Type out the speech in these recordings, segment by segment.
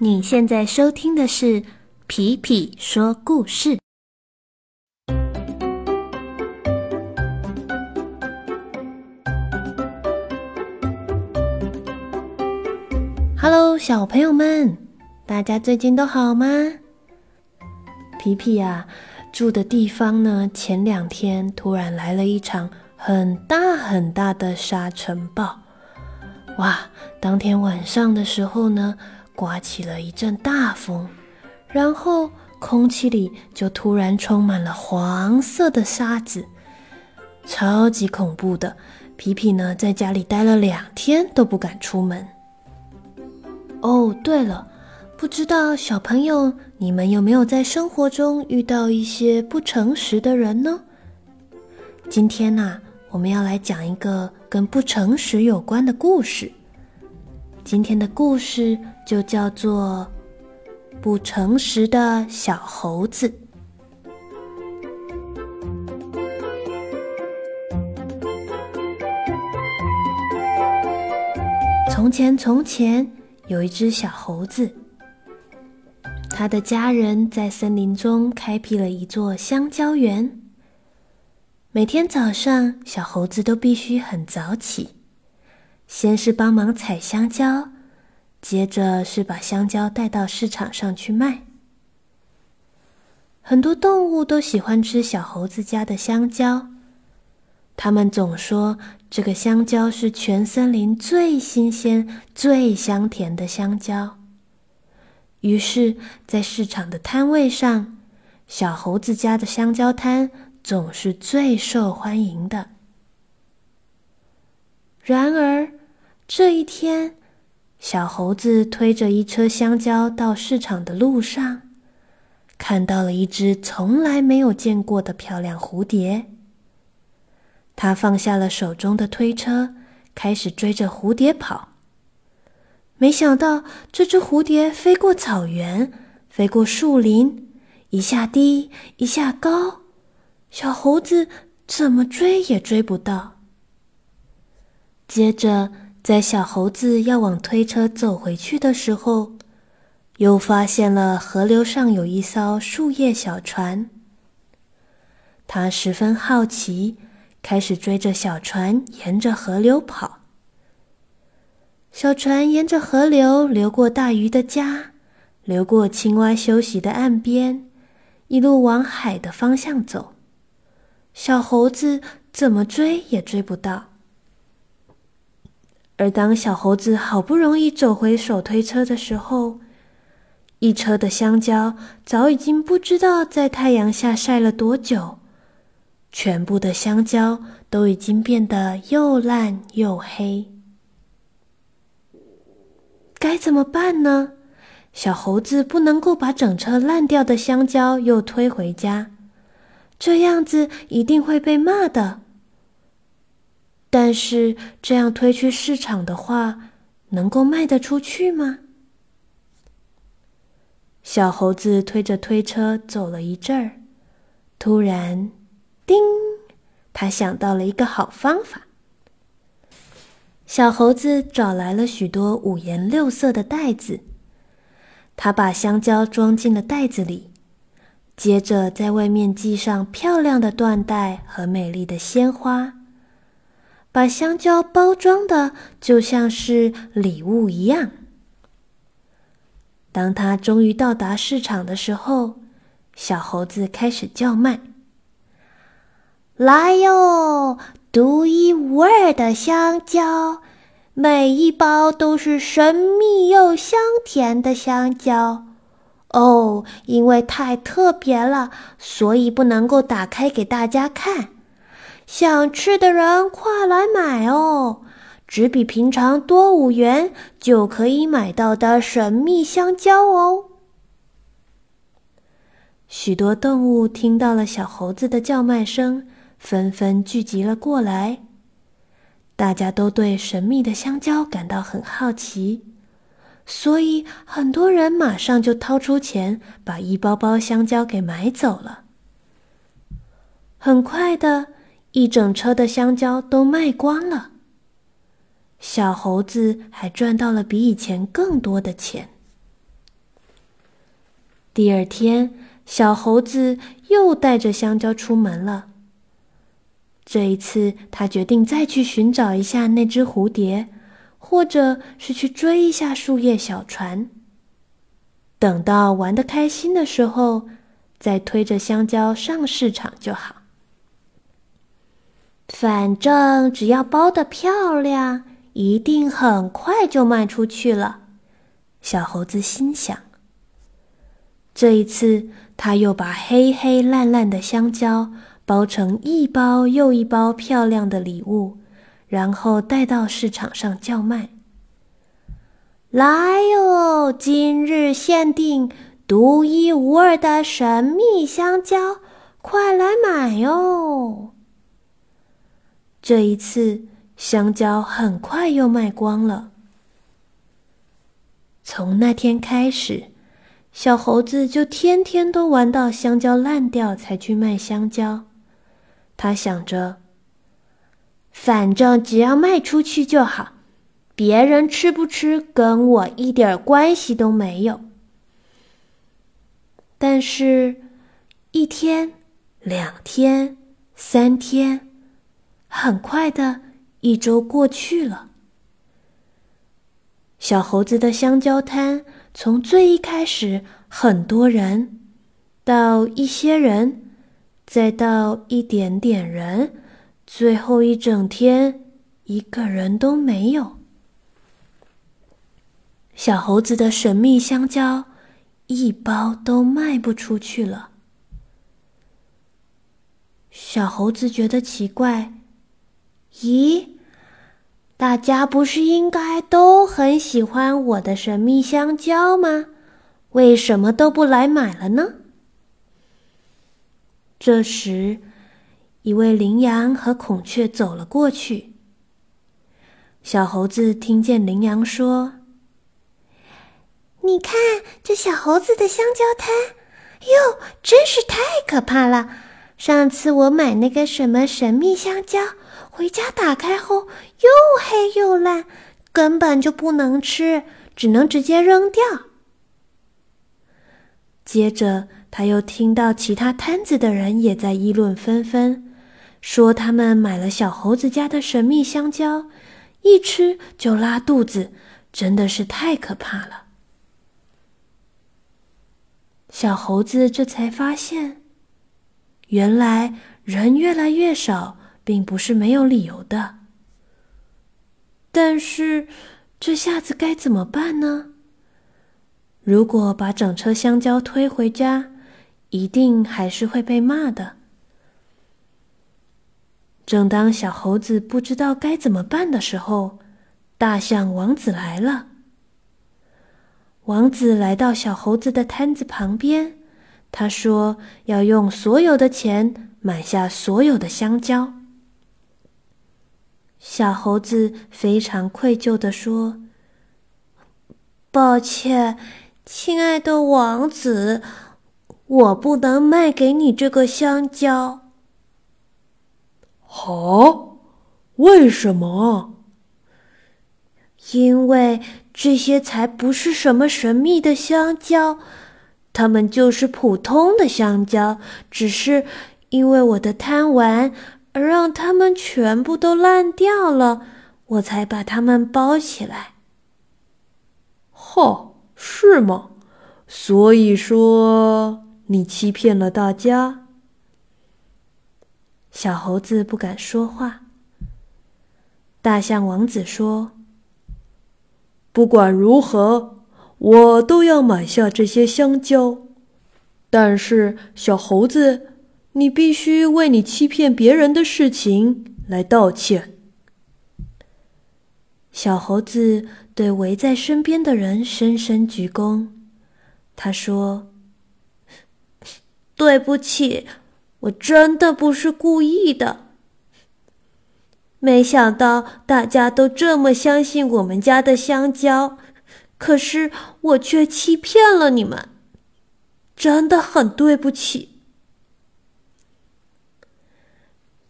你现在收听的是皮皮说故事。Hello，小朋友们，大家最近都好吗？皮皮呀，住的地方呢，前两天突然来了一场很大很大的沙尘暴。哇，当天晚上的时候呢，刮起了一阵大风，然后空气里就突然充满了黄色的沙子，超级恐怖的。皮皮呢，在家里待了两天都不敢出门。哦，对了，不知道小朋友你们有没有在生活中遇到一些不诚实的人呢？今天呢，我们要来讲一个跟不诚实有关的故事。今天的故事就叫做《不诚实的小猴子》。从前，从前。有一只小猴子，他的家人在森林中开辟了一座香蕉园。每天早上，小猴子都必须很早起，先是帮忙采香蕉，接着是把香蕉带到市场上去卖。很多动物都喜欢吃小猴子家的香蕉。他们总说这个香蕉是全森林最新鲜、最香甜的香蕉。于是，在市场的摊位上，小猴子家的香蕉摊总是最受欢迎的。然而，这一天，小猴子推着一车香蕉到市场的路上，看到了一只从来没有见过的漂亮蝴蝶。他放下了手中的推车，开始追着蝴蝶跑。没想到，这只蝴蝶飞过草原，飞过树林，一下低，一下高，小猴子怎么追也追不到。接着，在小猴子要往推车走回去的时候，又发现了河流上有一艘树叶小船。他十分好奇。开始追着小船，沿着河流跑。小船沿着河流流过大鱼的家，流过青蛙休息的岸边，一路往海的方向走。小猴子怎么追也追不到。而当小猴子好不容易走回手推车的时候，一车的香蕉早已经不知道在太阳下晒了多久。全部的香蕉都已经变得又烂又黑，该怎么办呢？小猴子不能够把整车烂掉的香蕉又推回家，这样子一定会被骂的。但是这样推去市场的话，能够卖得出去吗？小猴子推着推车走了一阵儿，突然。叮！他想到了一个好方法。小猴子找来了许多五颜六色的袋子，他把香蕉装进了袋子里，接着在外面系上漂亮的缎带和美丽的鲜花，把香蕉包装的就像是礼物一样。当他终于到达市场的时候，小猴子开始叫卖。来哟，独一无二的香蕉，每一包都是神秘又香甜的香蕉。哦，因为太特别了，所以不能够打开给大家看。想吃的人快来买哦！只比平常多五元就可以买到的神秘香蕉哦。许多动物听到了小猴子的叫卖声。纷纷聚集了过来，大家都对神秘的香蕉感到很好奇，所以很多人马上就掏出钱把一包包香蕉给买走了。很快的，一整车的香蕉都卖光了，小猴子还赚到了比以前更多的钱。第二天，小猴子又带着香蕉出门了。这一次，他决定再去寻找一下那只蝴蝶，或者是去追一下树叶小船。等到玩的开心的时候，再推着香蕉上市场就好。反正只要包的漂亮，一定很快就卖出去了。小猴子心想。这一次，他又把黑黑烂烂的香蕉包成一包又一包漂亮的礼物，然后带到市场上叫卖。来哟！今日限定、独一无二的神秘香蕉，快来买哟！这一次，香蕉很快又卖光了。从那天开始。小猴子就天天都玩到香蕉烂掉才去卖香蕉。他想着，反正只要卖出去就好，别人吃不吃跟我一点关系都没有。但是，一天、两天、三天，很快的一周过去了。小猴子的香蕉摊。从最一开始很多人，到一些人，再到一点点人，最后一整天一个人都没有。小猴子的神秘香蕉一包都卖不出去了。小猴子觉得奇怪，咦？大家不是应该都很喜欢我的神秘香蕉吗？为什么都不来买了呢？这时，一位羚羊和孔雀走了过去。小猴子听见羚羊说：“你看这小猴子的香蕉摊，哟，真是太可怕了！上次我买那个什么神秘香蕉。”回家打开后又黑又烂，根本就不能吃，只能直接扔掉。接着，他又听到其他摊子的人也在议论纷纷，说他们买了小猴子家的神秘香蕉，一吃就拉肚子，真的是太可怕了。小猴子这才发现，原来人越来越少。并不是没有理由的，但是这下子该怎么办呢？如果把整车香蕉推回家，一定还是会被骂的。正当小猴子不知道该怎么办的时候，大象王子来了。王子来到小猴子的摊子旁边，他说要用所有的钱买下所有的香蕉。小猴子非常愧疚地说：“抱歉，亲爱的王子，我不能卖给你这个香蕉。”“好，为什么？”“因为这些才不是什么神秘的香蕉，它们就是普通的香蕉，只是因为我的贪玩。”而让它们全部都烂掉了，我才把它们包起来。嚯，是吗？所以说你欺骗了大家。小猴子不敢说话。大象王子说：“不管如何，我都要买下这些香蕉。但是，小猴子。”你必须为你欺骗别人的事情来道歉。小猴子对围在身边的人深深鞠躬，他说：“ 对不起，我真的不是故意的。没想到大家都这么相信我们家的香蕉，可是我却欺骗了你们，真的很对不起。”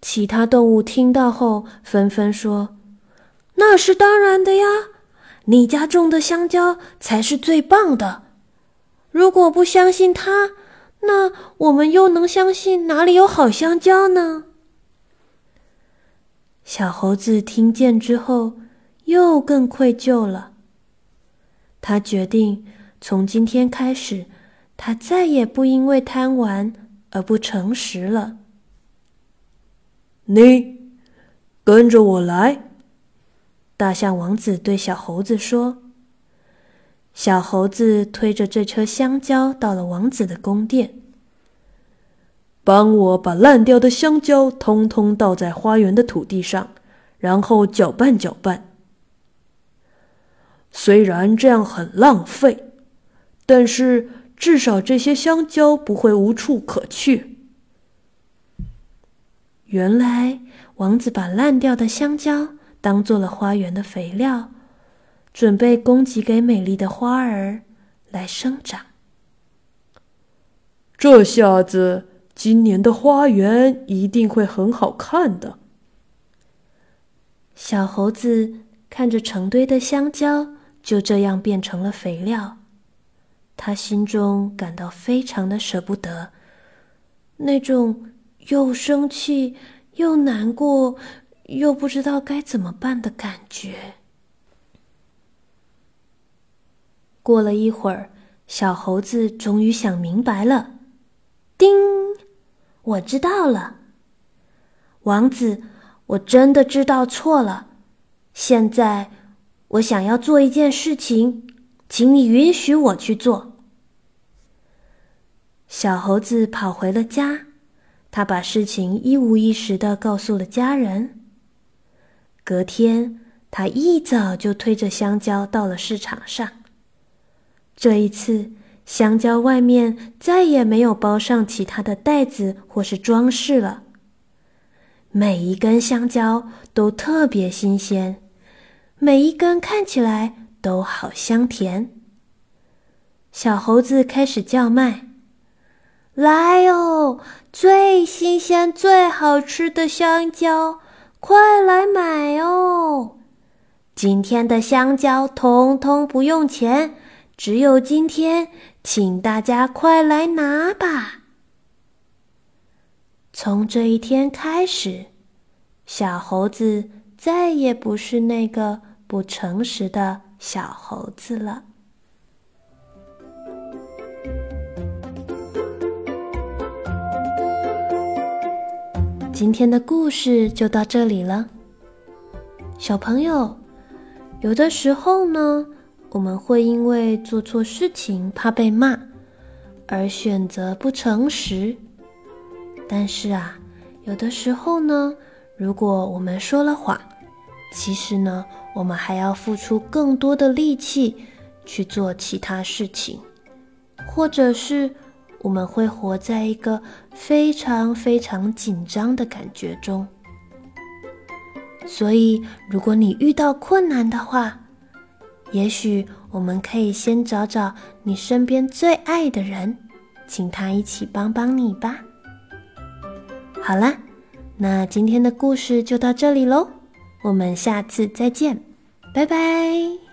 其他动物听到后纷纷说：“那是当然的呀，你家种的香蕉才是最棒的。如果不相信他，那我们又能相信哪里有好香蕉呢？小猴子听见之后，又更愧疚了。他决定从今天开始，他再也不因为贪玩而不诚实了。你跟着我来，大象王子对小猴子说。小猴子推着这车香蕉到了王子的宫殿。帮我把烂掉的香蕉通通倒在花园的土地上，然后搅拌搅拌。虽然这样很浪费，但是至少这些香蕉不会无处可去。原来，王子把烂掉的香蕉当做了花园的肥料，准备供给给美丽的花儿来生长。这下子。今年的花园一定会很好看的。小猴子看着成堆的香蕉就这样变成了肥料，他心中感到非常的舍不得，那种又生气又难过又不知道该怎么办的感觉。过了一会儿，小猴子终于想明白了，叮。我知道了，王子，我真的知道错了。现在，我想要做一件事情，请你允许我去做。小猴子跑回了家，他把事情一五一十的告诉了家人。隔天，他一早就推着香蕉到了市场上。这一次。香蕉外面再也没有包上其他的袋子或是装饰了。每一根香蕉都特别新鲜，每一根看起来都好香甜。小猴子开始叫卖：“来哦，最新鲜、最好吃的香蕉，快来买哦！今天的香蕉通通不用钱，只有今天。”请大家快来拿吧！从这一天开始，小猴子再也不是那个不诚实的小猴子了。今天的故事就到这里了，小朋友，有的时候呢。我们会因为做错事情怕被骂，而选择不诚实。但是啊，有的时候呢，如果我们说了谎，其实呢，我们还要付出更多的力气去做其他事情，或者是我们会活在一个非常非常紧张的感觉中。所以，如果你遇到困难的话，也许我们可以先找找你身边最爱的人，请他一起帮帮你吧。好啦，那今天的故事就到这里喽，我们下次再见，拜拜。